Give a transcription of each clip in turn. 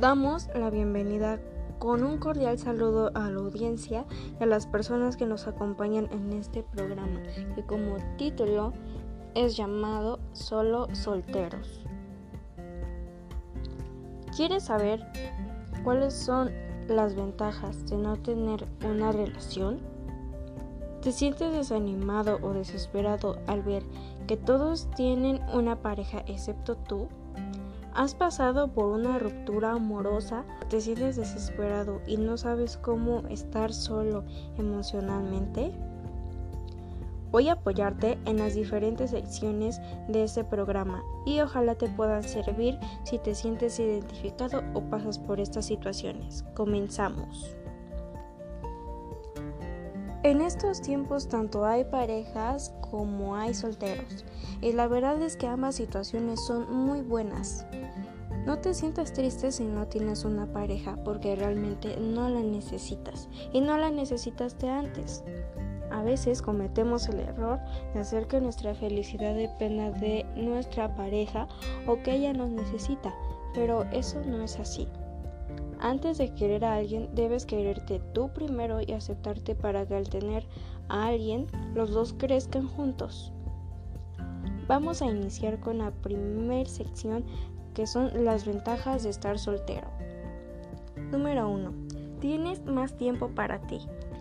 Damos la bienvenida con un cordial saludo a la audiencia y a las personas que nos acompañan en este programa, que como título es llamado Solo Solteros. ¿Quieres saber cuáles son las ventajas de no tener una relación? ¿Te sientes desanimado o desesperado al ver que todos tienen una pareja excepto tú? ¿Has pasado por una ruptura amorosa? ¿Te sientes desesperado y no sabes cómo estar solo emocionalmente? Voy a apoyarte en las diferentes secciones de este programa y ojalá te puedan servir si te sientes identificado o pasas por estas situaciones. Comenzamos. En estos tiempos tanto hay parejas como hay solteros y la verdad es que ambas situaciones son muy buenas. No te sientas triste si no tienes una pareja porque realmente no la necesitas y no la necesitaste antes. A veces cometemos el error de hacer que nuestra felicidad dependa de nuestra pareja o que ella nos necesita, pero eso no es así. Antes de querer a alguien, debes quererte tú primero y aceptarte para que al tener a alguien, los dos crezcan juntos. Vamos a iniciar con la primera sección que son las ventajas de estar soltero. Número 1. Tienes más tiempo para ti.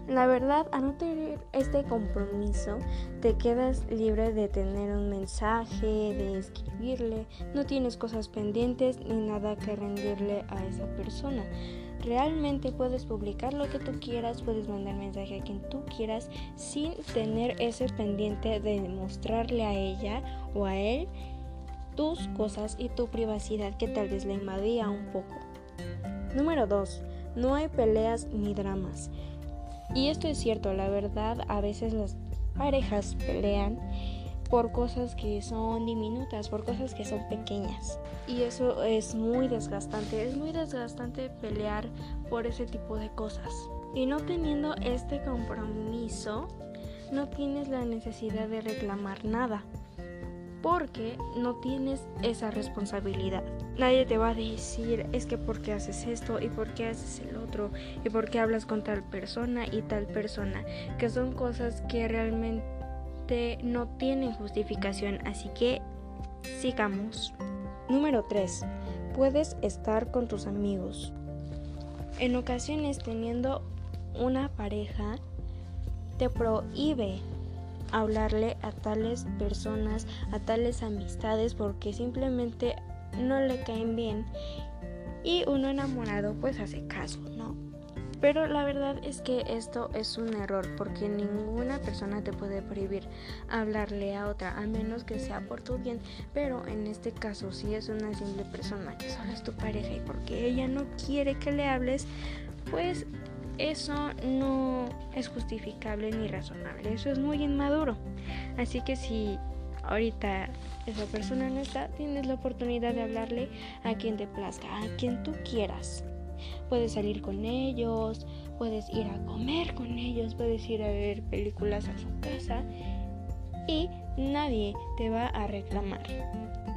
La verdad, al no tener este compromiso, te quedas libre de tener un mensaje, de escribirle, no tienes cosas pendientes ni nada que rendirle a esa persona. Realmente puedes publicar lo que tú quieras, puedes mandar mensaje a quien tú quieras sin tener ese pendiente de mostrarle a ella o a él tus cosas y tu privacidad que tal vez le invadía un poco. Número 2. No hay peleas ni dramas. Y esto es cierto, la verdad, a veces las parejas pelean por cosas que son diminutas, por cosas que son pequeñas. Y eso es muy desgastante, es muy desgastante pelear por ese tipo de cosas. Y no teniendo este compromiso, no tienes la necesidad de reclamar nada porque no tienes esa responsabilidad. Nadie te va a decir es que por qué haces esto y por qué haces el otro y por qué hablas con tal persona y tal persona, que son cosas que realmente no tienen justificación, así que sigamos. Número 3. Puedes estar con tus amigos. En ocasiones teniendo una pareja te prohíbe hablarle a tales personas, a tales amistades porque simplemente no le caen bien y uno enamorado pues hace caso, ¿no? Pero la verdad es que esto es un error porque ninguna persona te puede prohibir hablarle a otra, a menos que sea por tu bien. Pero en este caso, si es una simple persona que solo es tu pareja y porque ella no quiere que le hables, pues eso no es justificable ni razonable, eso es muy inmaduro. Así que si ahorita esa persona no está, tienes la oportunidad de hablarle a quien te plazca, a quien tú quieras. Puedes salir con ellos, puedes ir a comer con ellos, puedes ir a ver películas a su casa y nadie te va a reclamar.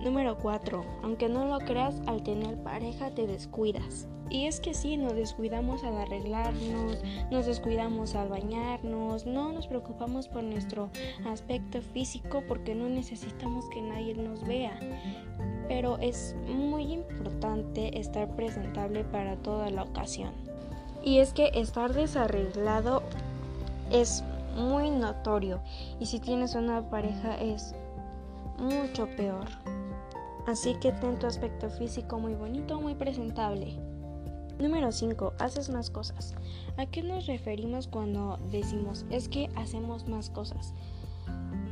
Número 4. Aunque no lo creas, al tener pareja te descuidas. Y es que sí, nos descuidamos al arreglarnos, nos descuidamos al bañarnos, no nos preocupamos por nuestro aspecto físico porque no necesitamos que nadie nos vea. Pero es muy importante estar presentable para toda la ocasión. Y es que estar desarreglado es muy notorio y si tienes una pareja es mucho peor. Así que ten tu aspecto físico muy bonito, muy presentable. Número 5. Haces más cosas. ¿A qué nos referimos cuando decimos es que hacemos más cosas?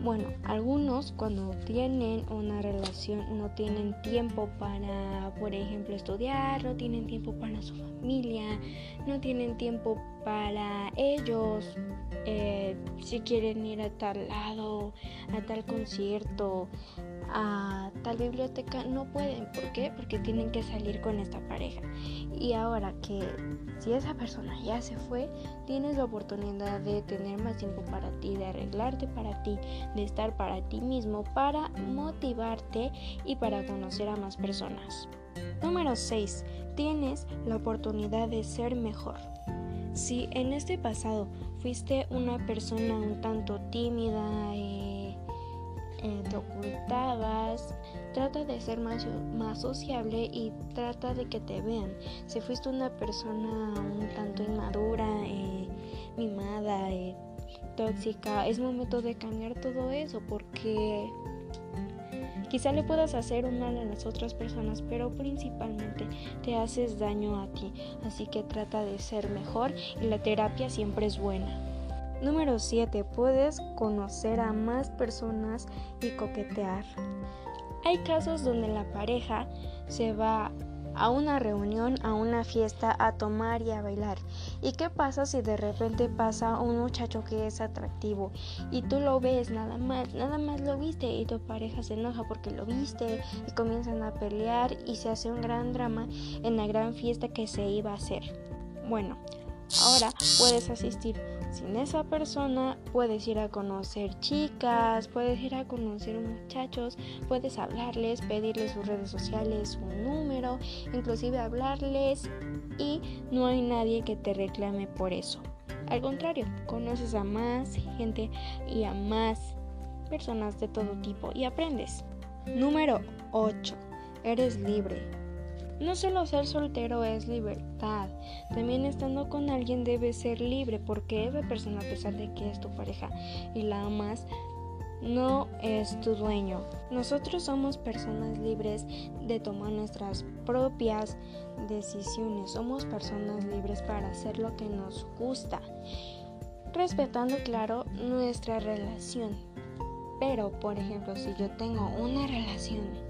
Bueno, algunos cuando tienen una relación no tienen tiempo para, por ejemplo, estudiar, no tienen tiempo para su familia, no tienen tiempo para ellos, eh, si quieren ir a tal lado, a tal concierto, a tal biblioteca, no pueden. ¿Por qué? Porque tienen que salir con esta pareja. Y ahora que si esa persona ya se fue, tienes la oportunidad de tener más tiempo para ti, de arreglarte para ti, de estar para ti mismo, para motivarte y para conocer a más personas. Número 6. Tienes la oportunidad de ser mejor. Si en este pasado fuiste una persona un tanto tímida, eh, eh, te ocultabas, trata de ser más, más sociable y trata de que te vean. Si fuiste una persona un tanto inmadura, eh, mimada, tóxica, es momento de cambiar todo eso porque Quizá le puedas hacer un mal a las otras personas, pero principalmente te haces daño a ti. Así que trata de ser mejor y la terapia siempre es buena. Número 7. Puedes conocer a más personas y coquetear. Hay casos donde la pareja se va a una reunión, a una fiesta, a tomar y a bailar. ¿Y qué pasa si de repente pasa un muchacho que es atractivo y tú lo ves nada más, nada más lo viste y tu pareja se enoja porque lo viste y comienzan a pelear y se hace un gran drama en la gran fiesta que se iba a hacer? Bueno, ahora puedes asistir sin esa persona puedes ir a conocer chicas, puedes ir a conocer muchachos, puedes hablarles, pedirles sus redes sociales, su número, inclusive hablarles y no hay nadie que te reclame por eso. Al contrario, conoces a más gente y a más personas de todo tipo y aprendes. Número 8. Eres libre. No solo ser soltero es libertad, también estando con alguien debe ser libre porque esa persona a pesar de que es tu pareja y la amas, no es tu dueño. Nosotros somos personas libres de tomar nuestras propias decisiones, somos personas libres para hacer lo que nos gusta, respetando claro nuestra relación. Pero, por ejemplo, si yo tengo una relación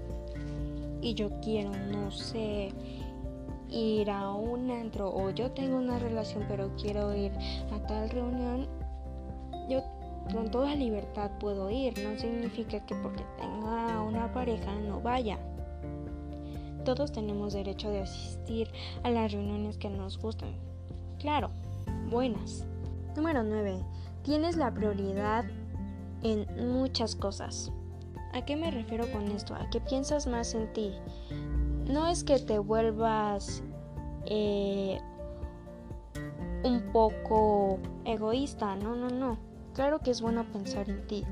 y yo quiero, no sé, ir a un antro o yo tengo una relación pero quiero ir a tal reunión, yo con toda libertad puedo ir. No significa que porque tenga una pareja no vaya. Todos tenemos derecho de asistir a las reuniones que nos gustan. Claro, buenas. Número 9. Tienes la prioridad en muchas cosas. ¿A qué me refiero con esto? A que piensas más en ti. No es que te vuelvas eh, un poco egoísta, no, no, no. Claro que es bueno pensar en ti,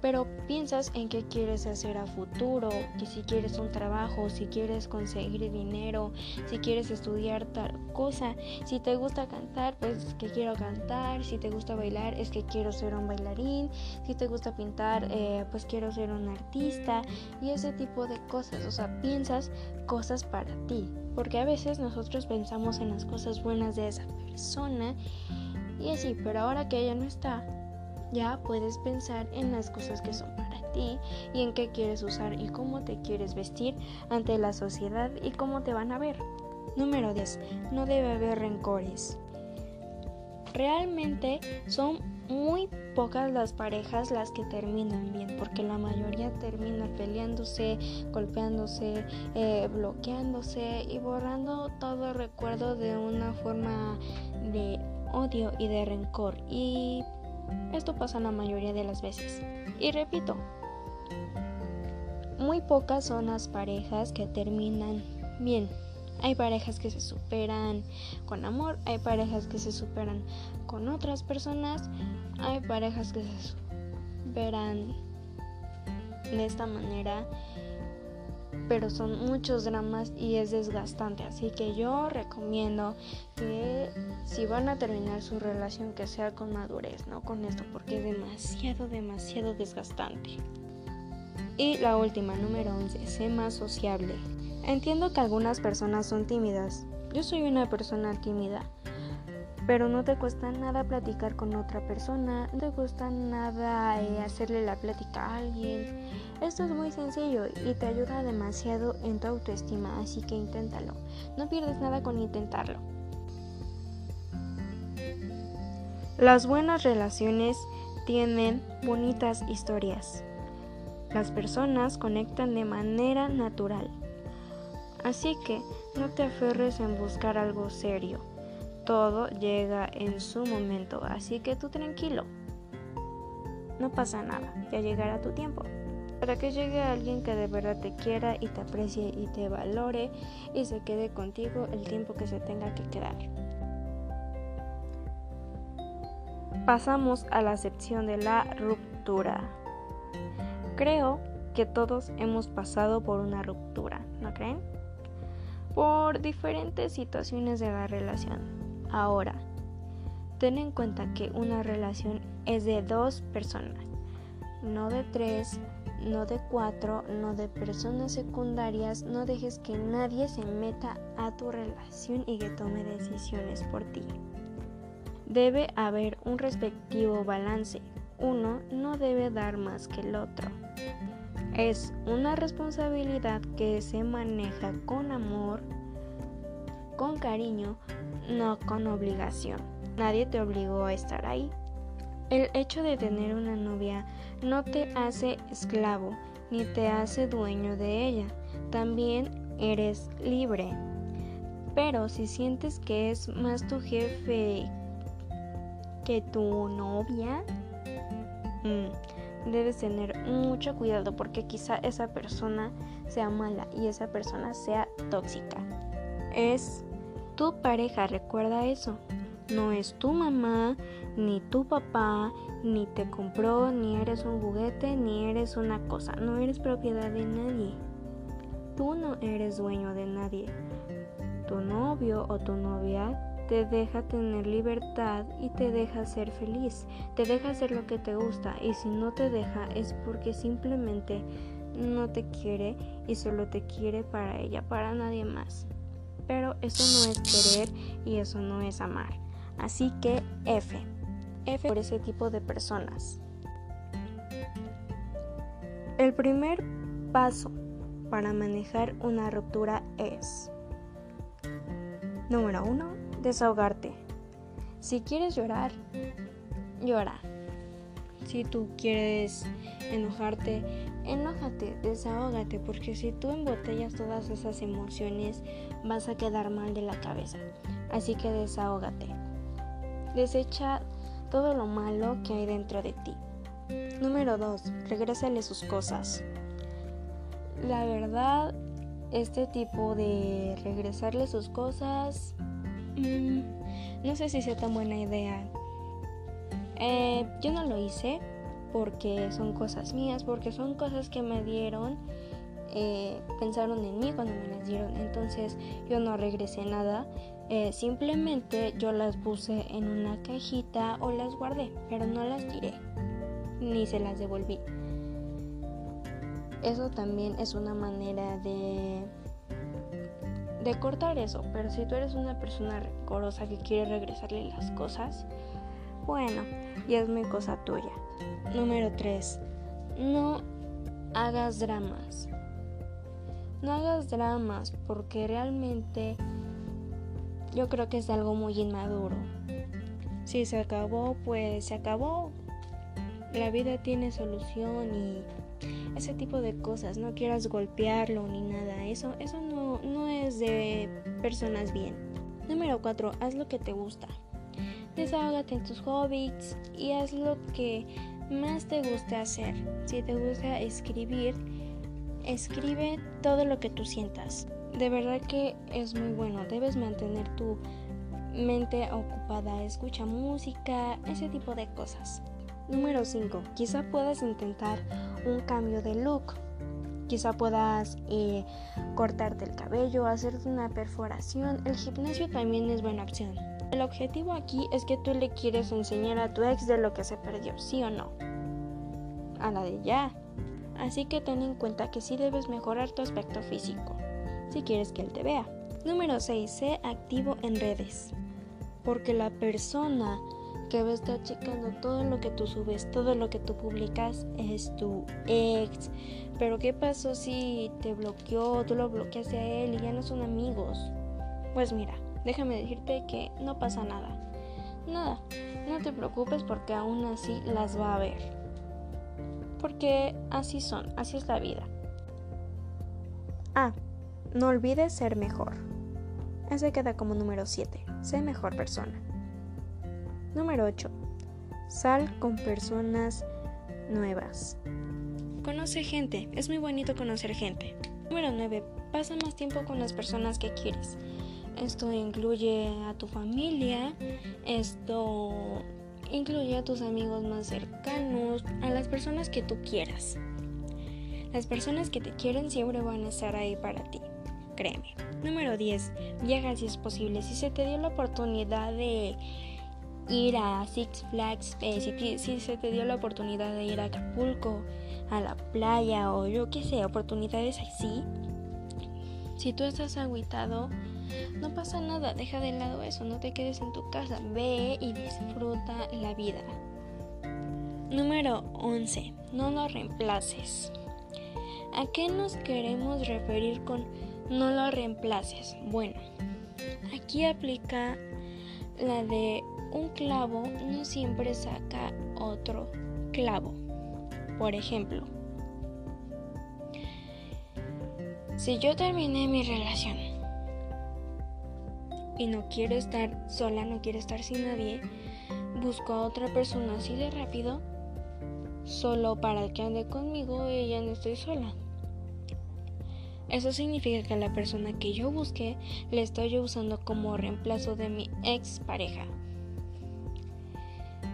pero piensas en qué quieres hacer a futuro, que si quieres un trabajo, si quieres conseguir dinero, si quieres estudiar tal cosa, si te gusta cantar, pues que quiero cantar, si te gusta bailar, es que quiero ser un bailarín, si te gusta pintar, eh, pues quiero ser un artista y ese tipo de cosas, o sea, piensas cosas para ti, porque a veces nosotros pensamos en las cosas buenas de esa persona y así, pero ahora que ella no está, ya puedes pensar en las cosas que son para ti y en qué quieres usar y cómo te quieres vestir ante la sociedad y cómo te van a ver. Número 10. No debe haber rencores. Realmente son muy pocas las parejas las que terminan bien, porque la mayoría termina peleándose, golpeándose, eh, bloqueándose y borrando todo recuerdo de una forma de odio y de rencor. Esto pasa la mayoría de las veces. Y repito, muy pocas son las parejas que terminan bien. Hay parejas que se superan con amor, hay parejas que se superan con otras personas, hay parejas que se superan de esta manera pero son muchos dramas y es desgastante. Así que yo recomiendo que si van a terminar su relación que sea con madurez, no con esto, porque es demasiado, demasiado desgastante. Y la última, número 11, sé más sociable. Entiendo que algunas personas son tímidas. Yo soy una persona tímida. Pero no te cuesta nada platicar con otra persona, no te cuesta nada eh, hacerle la plática a alguien esto es muy sencillo y te ayuda demasiado en tu autoestima, así que inténtalo. No pierdes nada con intentarlo. Las buenas relaciones tienen bonitas historias. Las personas conectan de manera natural. Así que no te aferres en buscar algo serio. Todo llega en su momento, así que tú tranquilo. No pasa nada, ya llegará tu tiempo. para que llegue alguien que de verdad te quiera y te aprecie y te valore y se quede contigo el tiempo que se tenga que quedar. Pasamos a la sección de la ruptura. Creo que todos hemos pasado por una ruptura, ¿no creen? Por diferentes situaciones de la relación. Ahora, ten en cuenta que una relación es de dos personas, no de tres, no de cuatro, no de personas secundarias, no dejes que nadie se meta a tu relación y que tome decisiones por ti. Debe haber un respectivo balance. Uno no debe dar más que el otro. Es una responsabilidad que se maneja con amor, con cariño, no con obligación. Nadie te obligó a estar ahí. El hecho de tener una novia no te hace esclavo ni te hace dueño de ella. También eres libre. Pero si sientes que es más tu jefe que tu novia, mm, debes tener mucho cuidado porque quizá esa persona sea mala y esa persona sea tóxica. Es tu pareja, recuerda eso. No es tu mamá, ni tu papá, ni te compró, ni eres un juguete, ni eres una cosa. No eres propiedad de nadie. Tú no eres dueño de nadie. Tu novio o tu novia te deja tener libertad y te deja ser feliz. Te deja hacer lo que te gusta. Y si no te deja es porque simplemente no te quiere y solo te quiere para ella, para nadie más. Pero eso no es querer y eso no es amar. Así que F. F por ese tipo de personas. El primer paso para manejar una ruptura es Número 1. Desahogarte. Si quieres llorar, llora. Si tú quieres enojarte, enójate, desahógate, porque si tú embotellas todas esas emociones, vas a quedar mal de la cabeza. Así que desahógate. Desecha todo lo malo que hay dentro de ti. Número 2. Regrésale sus cosas. La verdad, este tipo de regresarle sus cosas, mm, no sé si sea tan buena idea. Eh, yo no lo hice porque son cosas mías, porque son cosas que me dieron, eh, pensaron en mí cuando me las dieron. Entonces yo no regresé nada. Eh, simplemente yo las puse en una cajita o las guardé, pero no las tiré ni se las devolví. Eso también es una manera de de cortar eso, pero si tú eres una persona recorosa que quiere regresarle las cosas, bueno, ya es muy cosa tuya. Número 3. No hagas dramas. No hagas dramas porque realmente yo creo que es algo muy inmaduro. Si se acabó, pues se acabó. La vida tiene solución y ese tipo de cosas. No quieras golpearlo ni nada. Eso, eso no, no es de personas bien. Número 4. Haz lo que te gusta. Desahógate en tus hobbies y haz lo que más te guste hacer. Si te gusta escribir, escribe todo lo que tú sientas de verdad que es muy bueno. Debes mantener tu mente ocupada, escucha música, ese tipo de cosas. Número 5. Quizá puedas intentar un cambio de look. Quizá puedas eh, cortarte el cabello, hacerte una perforación. El gimnasio también es buena opción. El objetivo aquí es que tú le quieres enseñar a tu ex de lo que se perdió, ¿sí o no? A la de ya. Así que ten en cuenta que sí debes mejorar tu aspecto físico si quieres que él te vea. Número 6. Sé activo en redes. Porque la persona que va a estar checando todo lo que tú subes, todo lo que tú publicas es tu ex. Pero ¿qué pasó si te bloqueó, tú lo bloqueaste a él y ya no son amigos? Pues mira, déjame decirte que no pasa nada. Nada, no te preocupes porque aún así las va a ver. Porque así son, así es la vida. Ah, no olvides ser mejor. Ese queda como número 7. Sé mejor persona. Número 8. Sal con personas nuevas. Conoce gente, es muy bonito conocer gente. Número 9. Pasa más tiempo con las personas que quieres. Esto incluye a tu familia, esto incluye a tus amigos más cercanos, a las personas que tú quieras. Las personas que te quieren siempre van a estar ahí para ti, créeme. Número 10. Viaja si es posible. Si se te dio la oportunidad de ir a Six Flags, eh, si, si, se te dio la oportunidad de ir a Acapulco, a la playa o yo qué sé, oportunidades así, si tú estás aguitado, no pasa nada, deja de lado eso, no te quedes en tu casa, ve y disfruta la vida. Número 11. No lo reemplaces. ¿A qué nos queremos referir con no lo reemplaces? Bueno, aquí aplica la de un clavo no siempre saca otro clavo. Por ejemplo, si yo terminé mi relación y no quiero estar sola, no quiero estar sin nadie, busco a otra persona así de rápido, solo para que ande conmigo y ya no estoy sola. Eso significa que la persona que yo busqué le estoy usando como reemplazo de mi ex pareja.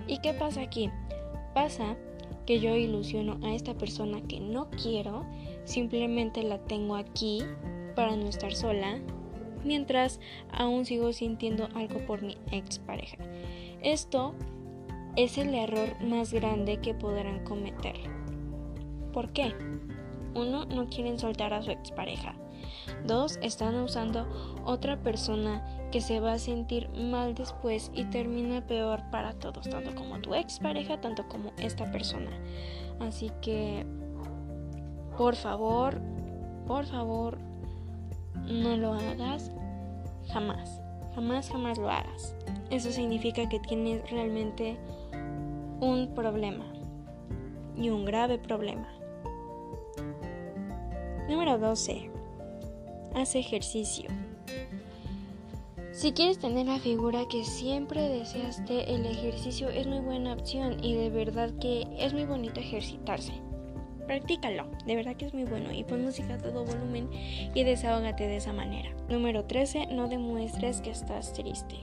¿Y qué pasa aquí? Pasa que yo ilusiono a esta persona que no quiero, simplemente la tengo aquí para no estar sola, mientras aún sigo sintiendo algo por mi expareja. Esto es el error más grande que podrán cometer. ¿Por qué? Uno, no quieren soltar a su expareja. Dos, están usando otra persona que se va a sentir mal después y termina peor para todos, tanto como tu expareja, tanto como esta persona. Así que, por favor, por favor, no lo hagas jamás. Jamás, jamás lo hagas. Eso significa que tienes realmente un problema y un grave problema. Número 12. Haz ejercicio. Si quieres tener la figura que siempre deseaste, el ejercicio es muy buena opción y de verdad que es muy bonito ejercitarse. Practícalo, de verdad que es muy bueno y pon música a todo volumen y desahógate de esa manera. Número 13. No demuestres que estás triste.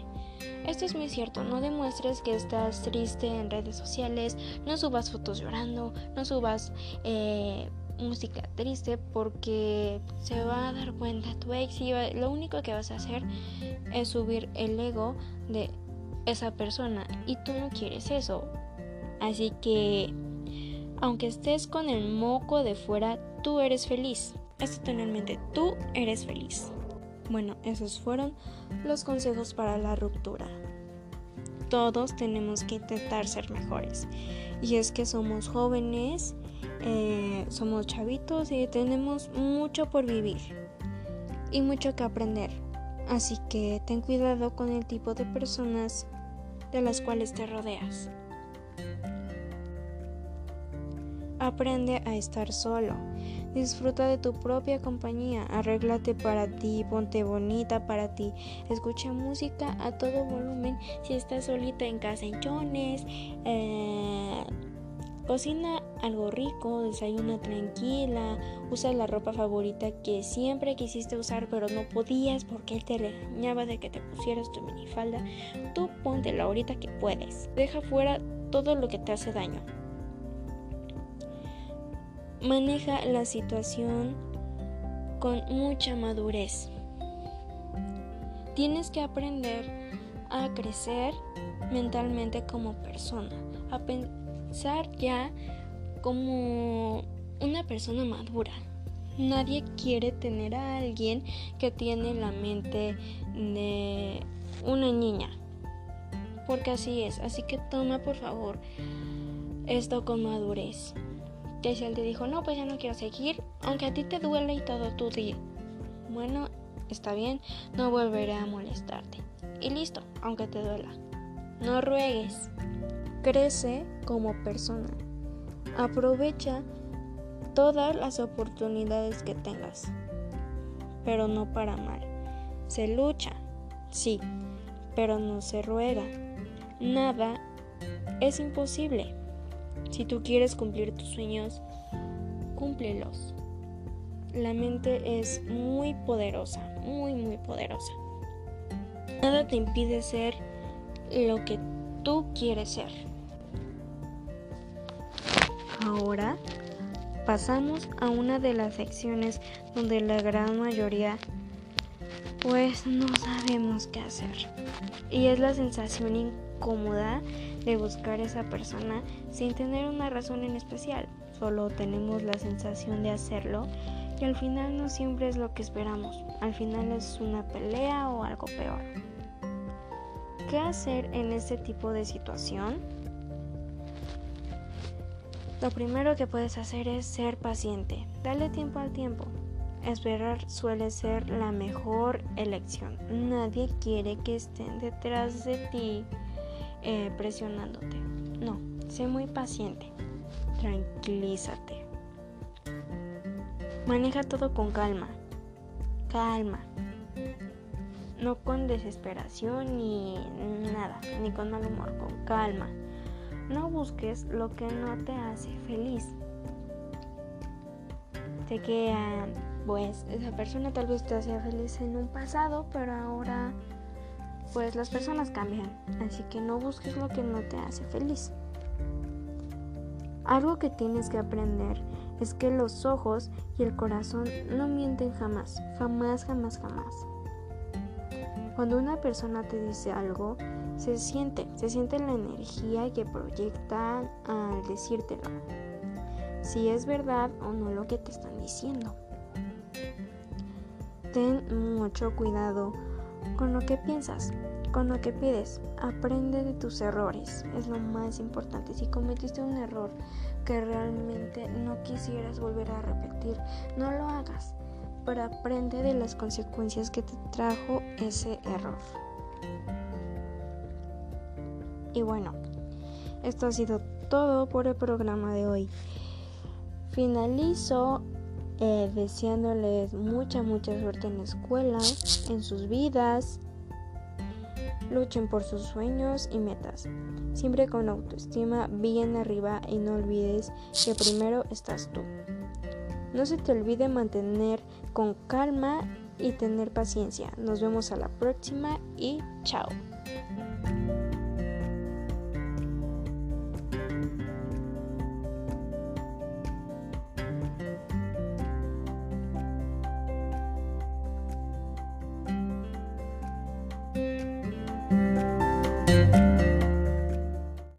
Esto es muy cierto, no demuestres que estás triste en redes sociales, no subas fotos llorando, no subas eh, música triste porque se va a dar cuenta tu ex y lo único que vas a hacer es subir el ego de esa persona y tú no quieres eso. Así que aunque estés con el moco de fuera, tú eres feliz. Esto totalmente, tú eres feliz. Bueno, esos fueron los consejos para la ruptura. Todos tenemos que intentar ser mejores. Y es que somos jóvenes eh, somos chavitos y tenemos mucho por vivir y mucho que aprender. Así que ten cuidado con el tipo de personas de las cuales te rodeas. Aprende a estar solo. Disfruta de tu propia compañía. Arréglate para ti. Ponte bonita para ti. Escucha música a todo volumen. Si estás solita en casa en. Eh, Cocina algo rico, desayuna tranquila, usa la ropa favorita que siempre quisiste usar pero no podías porque él te regañaba de que te pusieras tu minifalda. Tú póntela ahorita que puedes. Deja fuera todo lo que te hace daño. Maneja la situación con mucha madurez. Tienes que aprender a crecer mentalmente como persona, a ya como una persona madura. Nadie quiere tener a alguien que tiene la mente de una niña. Porque así es. Así que toma por favor esto con madurez. Si él te dijo, no, pues ya no quiero seguir, aunque a ti te duele y todo, tú di, bueno, está bien, no volveré a molestarte. Y listo, aunque te duela. No ruegues. Crece como persona. Aprovecha todas las oportunidades que tengas, pero no para mal. Se lucha, sí, pero no se ruega. Nada es imposible. Si tú quieres cumplir tus sueños, cúmplelos. La mente es muy poderosa, muy, muy poderosa. Nada te impide ser lo que tú quieres ser. Ahora pasamos a una de las secciones donde la gran mayoría pues no sabemos qué hacer. Y es la sensación incómoda de buscar a esa persona sin tener una razón en especial. Solo tenemos la sensación de hacerlo y al final no siempre es lo que esperamos. Al final es una pelea o algo peor. ¿Qué hacer en este tipo de situación? Lo primero que puedes hacer es ser paciente. Dale tiempo al tiempo. Esperar suele ser la mejor elección. Nadie quiere que estén detrás de ti eh, presionándote. No, sé muy paciente. Tranquilízate. Maneja todo con calma. Calma. No con desesperación ni nada, ni con mal humor, con calma. No busques lo que no te hace feliz. Sé que pues esa persona tal vez te hacía feliz en un pasado, pero ahora pues las personas cambian, así que no busques lo que no te hace feliz. Algo que tienes que aprender es que los ojos y el corazón no mienten jamás, jamás, jamás, jamás. Cuando una persona te dice algo, se siente, se siente la energía que proyecta al decírtelo. Si es verdad o no lo que te están diciendo. Ten mucho cuidado con lo que piensas, con lo que pides. Aprende de tus errores, es lo más importante. Si cometiste un error que realmente no quisieras volver a repetir, no lo hagas, pero aprende de las consecuencias que te trajo ese error. Y bueno, esto ha sido todo por el programa de hoy. Finalizo eh, deseándoles mucha, mucha suerte en la escuela, en sus vidas. Luchen por sus sueños y metas. Siempre con autoestima bien arriba y no olvides que primero estás tú. No se te olvide mantener con calma y tener paciencia. Nos vemos a la próxima y chao.